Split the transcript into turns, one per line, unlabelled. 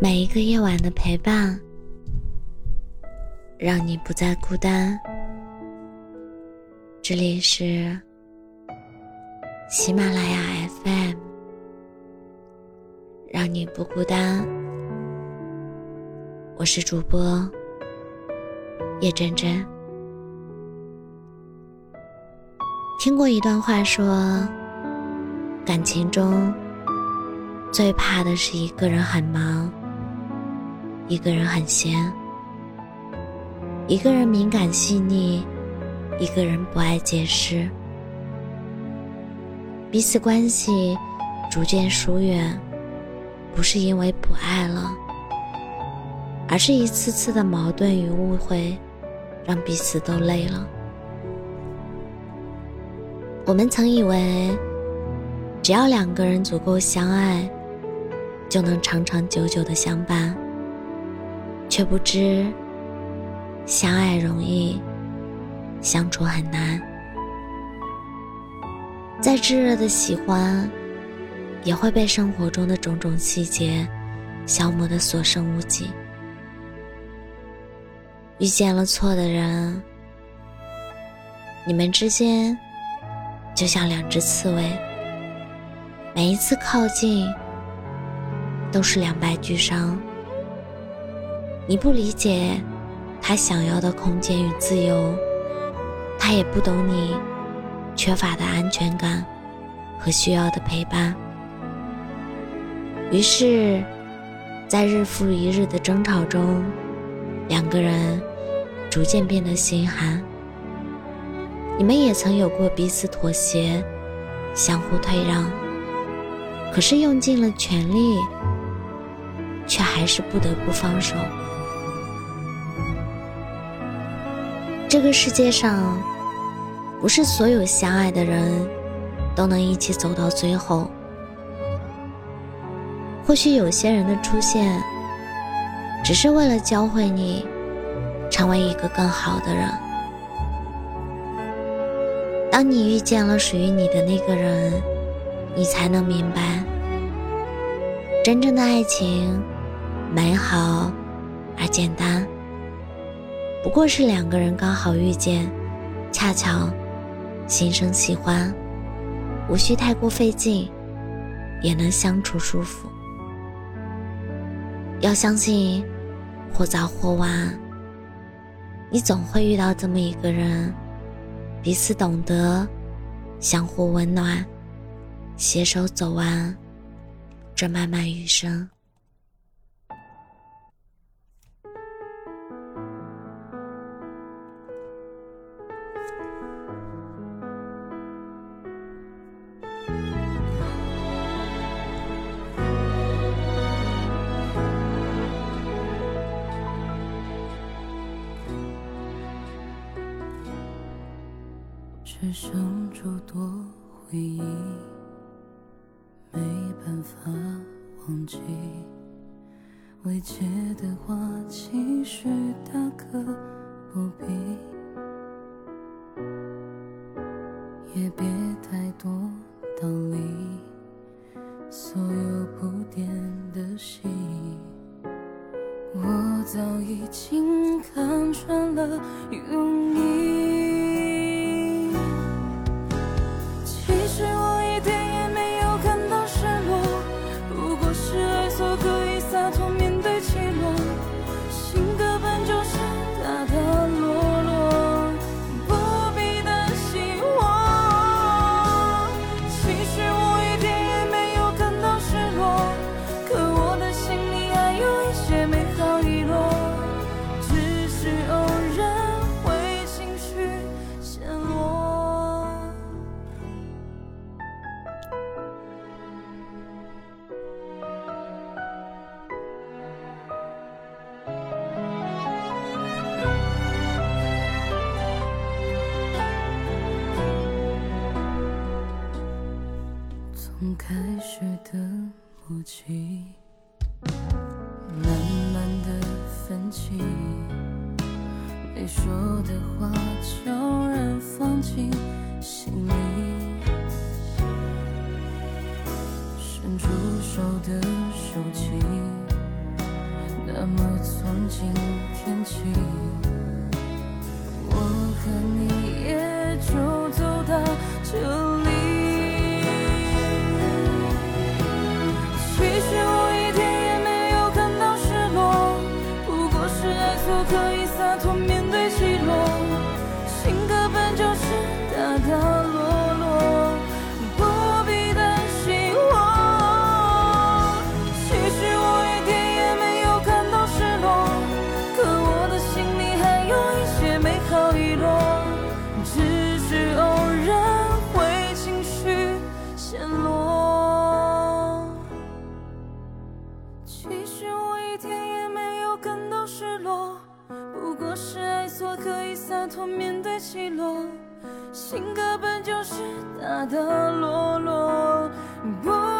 每一个夜晚的陪伴，让你不再孤单。这里是喜马拉雅 FM，让你不孤单。我是主播叶真真。听过一段话，说感情中最怕的是一个人很忙，一个人很闲，一个人敏感细腻，一个人不爱解释，彼此关系逐渐疏远，不是因为不爱了，而是一次次的矛盾与误会，让彼此都累了。我们曾以为，只要两个人足够相爱，就能长长久久的相伴，却不知相爱容易，相处很难。再炙热的喜欢，也会被生活中的种种细节消磨的所剩无几。遇见了错的人，你们之间。就像两只刺猬，每一次靠近都是两败俱伤。你不理解他想要的空间与自由，他也不懂你缺乏的安全感和需要的陪伴。于是，在日复一日的争吵中，两个人逐渐变得心寒。你们也曾有过彼此妥协、相互退让，可是用尽了全力，却还是不得不放手。这个世界上，不是所有相爱的人都能一起走到最后。或许有些人的出现，只是为了教会你成为一个更好的人。当你遇见了属于你的那个人，你才能明白，真正的爱情美好而简单，不过是两个人刚好遇见，恰巧心生喜欢，无需太过费劲，也能相处舒服。要相信，或早或晚，你总会遇到这么一个人。彼此懂得，相互温暖，携手走完这漫漫余生。
只剩诸多回忆，没办法忘记。未接的话，其实大可不必，也别太多道理。所有铺垫的戏，我早已经看穿了用意。哭泣，慢慢的分歧，没说的话悄然放进心里，其实我一点也没有感到失落不过是爱错可以洒脱面对起落性格本就是大大落落。不